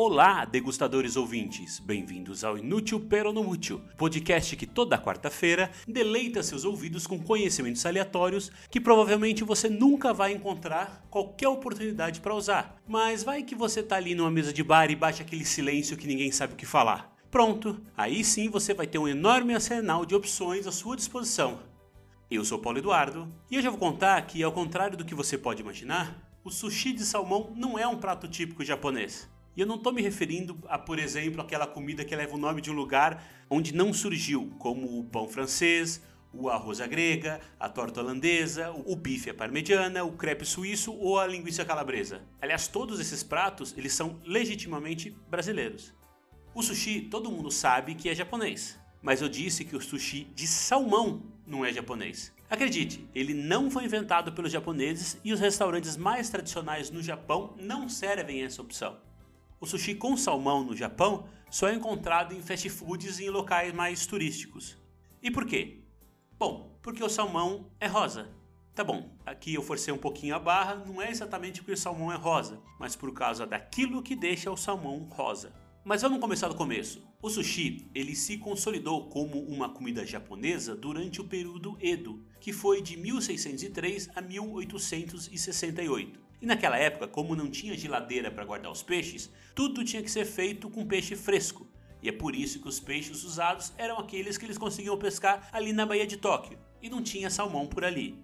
Olá, degustadores ouvintes! Bem-vindos ao Inútil Peronomútil, podcast que toda quarta-feira deleita seus ouvidos com conhecimentos aleatórios que provavelmente você nunca vai encontrar qualquer oportunidade para usar. Mas vai que você tá ali numa mesa de bar e bate aquele silêncio que ninguém sabe o que falar. Pronto, aí sim você vai ter um enorme arsenal de opções à sua disposição. Eu sou Paulo Eduardo e eu já vou contar que, ao contrário do que você pode imaginar, o sushi de salmão não é um prato típico japonês. E eu não estou me referindo a, por exemplo, aquela comida que leva o nome de um lugar onde não surgiu, como o pão francês, o arroz à grega, a torta holandesa, o bife à parmegiana, o crepe suíço ou a linguiça calabresa. Aliás, todos esses pratos, eles são legitimamente brasileiros. O sushi, todo mundo sabe que é japonês, mas eu disse que o sushi de salmão não é japonês. Acredite, ele não foi inventado pelos japoneses e os restaurantes mais tradicionais no Japão não servem essa opção. O sushi com salmão no Japão só é encontrado em fast foods e em locais mais turísticos. E por quê? Bom, porque o salmão é rosa. Tá bom, aqui eu forcei um pouquinho a barra, não é exatamente porque o salmão é rosa, mas por causa daquilo que deixa o salmão rosa. Mas vamos começar do começo. O sushi, ele se consolidou como uma comida japonesa durante o período Edo, que foi de 1603 a 1868. E naquela época, como não tinha geladeira para guardar os peixes, tudo tinha que ser feito com peixe fresco. E é por isso que os peixes usados eram aqueles que eles conseguiam pescar ali na Baía de Tóquio, e não tinha salmão por ali.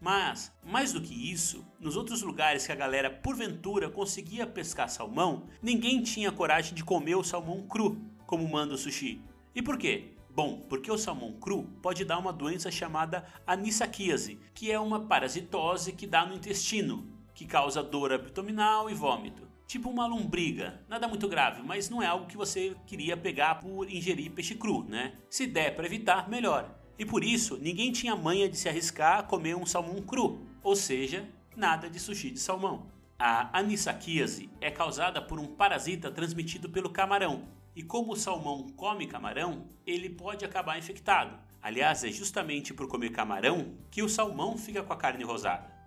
Mas, mais do que isso, nos outros lugares que a galera porventura conseguia pescar salmão, ninguém tinha coragem de comer o salmão cru, como manda o sushi. E por quê? Bom, porque o salmão cru pode dar uma doença chamada anisakíase, que é uma parasitose que dá no intestino, que causa dor abdominal e vômito. Tipo uma lombriga, nada muito grave, mas não é algo que você queria pegar por ingerir peixe cru, né? Se der para evitar, melhor. E por isso, ninguém tinha manha de se arriscar a comer um salmão cru, ou seja, nada de sushi de salmão. A anisakíase é causada por um parasita transmitido pelo camarão, e como o salmão come camarão, ele pode acabar infectado. Aliás, é justamente por comer camarão que o salmão fica com a carne rosada.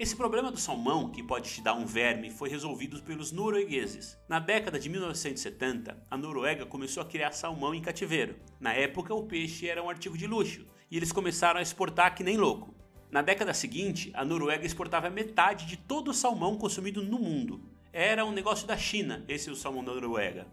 Esse problema do salmão, que pode te dar um verme, foi resolvido pelos noruegueses. Na década de 1970, a Noruega começou a criar salmão em cativeiro. Na época, o peixe era um artigo de luxo e eles começaram a exportar que nem louco. Na década seguinte, a Noruega exportava metade de todo o salmão consumido no mundo. Era um negócio da China, esse é o salmão da Noruega.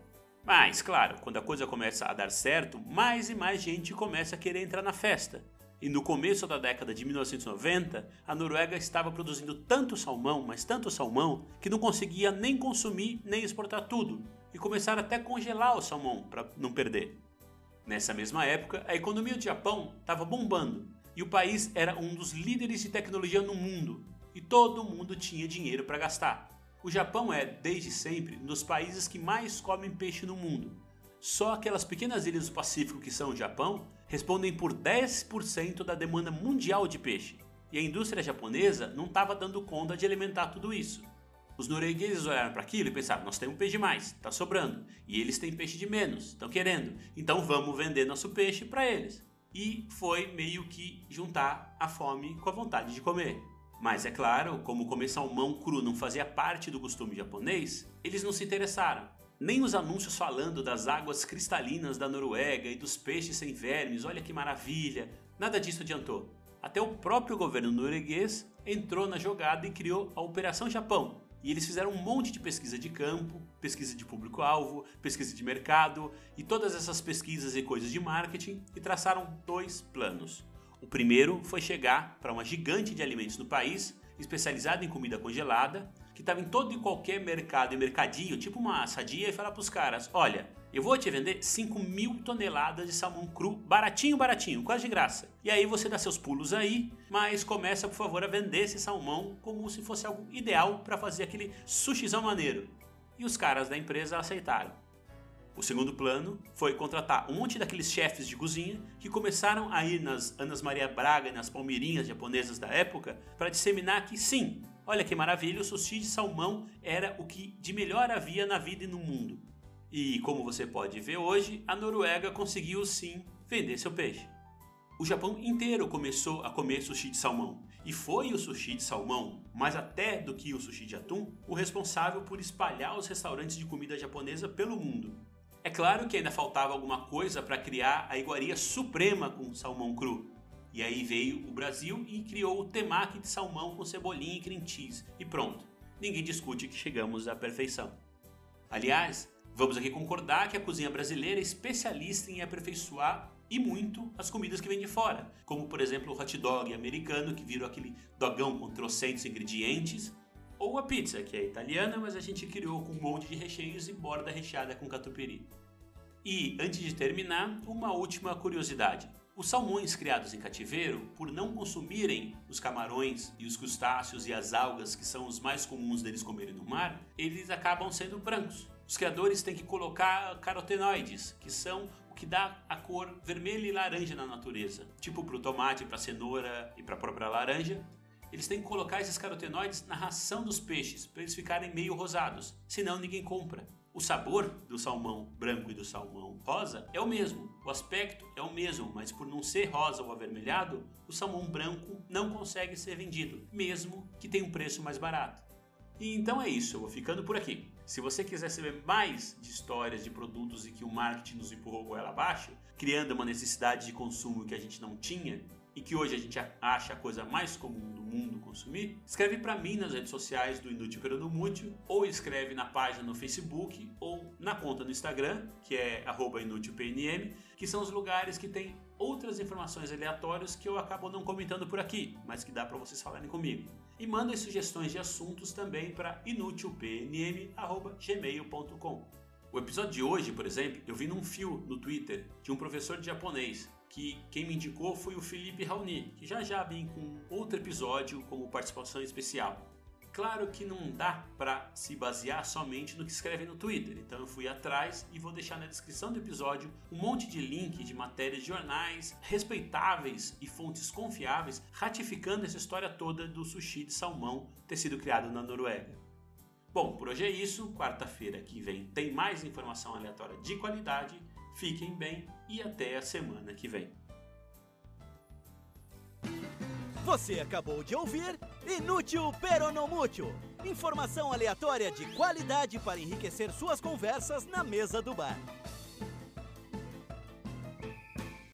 Mas, claro, quando a coisa começa a dar certo, mais e mais gente começa a querer entrar na festa. E no começo da década de 1990, a Noruega estava produzindo tanto salmão, mas tanto salmão, que não conseguia nem consumir nem exportar tudo, e começaram até a congelar o salmão para não perder. Nessa mesma época, a economia do Japão estava bombando, e o país era um dos líderes de tecnologia no mundo, e todo mundo tinha dinheiro para gastar. O Japão é, desde sempre, um dos países que mais comem peixe no mundo. Só aquelas pequenas ilhas do Pacífico que são o Japão respondem por 10% da demanda mundial de peixe, e a indústria japonesa não estava dando conta de alimentar tudo isso. Os noruegueses olharam para aquilo e pensaram: nós temos peixe de mais, está sobrando, e eles têm peixe de menos, estão querendo, então vamos vender nosso peixe para eles. E foi meio que juntar a fome com a vontade de comer. Mas é claro, como comer salmão cru não fazia parte do costume japonês, eles não se interessaram. Nem os anúncios falando das águas cristalinas da Noruega e dos peixes sem vermes, olha que maravilha, nada disso adiantou. Até o próprio governo norueguês entrou na jogada e criou a Operação Japão. E eles fizeram um monte de pesquisa de campo, pesquisa de público-alvo, pesquisa de mercado e todas essas pesquisas e coisas de marketing e traçaram dois planos. O primeiro foi chegar para uma gigante de alimentos no país, especializada em comida congelada, que estava em todo e qualquer mercado e mercadinho, tipo uma sadia, e falar para os caras: olha, eu vou te vender 5 mil toneladas de salmão cru, baratinho, baratinho, quase de graça. E aí você dá seus pulos aí, mas começa, por favor, a vender esse salmão como se fosse algo ideal para fazer aquele sushizão maneiro. E os caras da empresa aceitaram. O segundo plano foi contratar um monte daqueles chefes de cozinha que começaram a ir nas Anas Maria Braga e nas Palmeirinhas japonesas da época para disseminar que sim, Olha que maravilha, o sushi de salmão era o que de melhor havia na vida e no mundo. E como você pode ver hoje, a Noruega conseguiu sim vender seu peixe. O Japão inteiro começou a comer sushi de salmão, e foi o sushi de salmão, mais até do que o sushi de atum, o responsável por espalhar os restaurantes de comida japonesa pelo mundo. É claro que ainda faltava alguma coisa para criar a iguaria suprema com salmão cru. E aí veio o Brasil e criou o temaki de salmão com cebolinha e cream cheese. E pronto, ninguém discute que chegamos à perfeição. Aliás, Vamos aqui concordar que a cozinha brasileira é especialista em aperfeiçoar e muito as comidas que vêm de fora, como por exemplo o hot dog americano que virou aquele dogão com trocentos ingredientes, ou a pizza que é italiana, mas a gente criou com um monte de recheios e borda recheada com catupiry. E antes de terminar, uma última curiosidade. Os salmões criados em cativeiro, por não consumirem os camarões e os crustáceos e as algas que são os mais comuns deles comerem no mar, eles acabam sendo brancos. Os criadores têm que colocar carotenoides, que são o que dá a cor vermelha e laranja na natureza. Tipo para o tomate, para a cenoura e para a própria laranja. Eles têm que colocar esses carotenoides na ração dos peixes, para eles ficarem meio rosados, senão ninguém compra. O sabor do salmão branco e do salmão rosa é o mesmo, o aspecto é o mesmo, mas por não ser rosa ou avermelhado, o salmão branco não consegue ser vendido, mesmo que tenha um preço mais barato. E então é isso, eu vou ficando por aqui. Se você quiser saber mais de histórias de produtos e que o marketing nos empurrou goela abaixo, criando uma necessidade de consumo que a gente não tinha e que hoje a gente acha a coisa mais comum do mundo consumir, escreve para mim nas redes sociais do Inútil Pero Mútil, ou escreve na página no Facebook ou na conta no Instagram, que é inútilpnm, que são os lugares que tem outras informações aleatórias que eu acabo não comentando por aqui, mas que dá para vocês falarem comigo. E mandem sugestões de assuntos também para inútilpnm@gmail.com. O episódio de hoje, por exemplo, eu vi num fio no Twitter de um professor de japonês que quem me indicou foi o Felipe Raoni, que já já vem com outro episódio como participação especial. Claro que não dá para se basear somente no que escreve no Twitter, então eu fui atrás e vou deixar na descrição do episódio um monte de link de matérias de jornais respeitáveis e fontes confiáveis ratificando essa história toda do sushi de salmão ter sido criado na Noruega. Bom, por hoje é isso. Quarta-feira que vem tem mais informação aleatória de qualidade. Fiquem bem e até a semana que vem. Você acabou de ouvir Inútil Peronomútil. Informação aleatória de qualidade para enriquecer suas conversas na mesa do bar.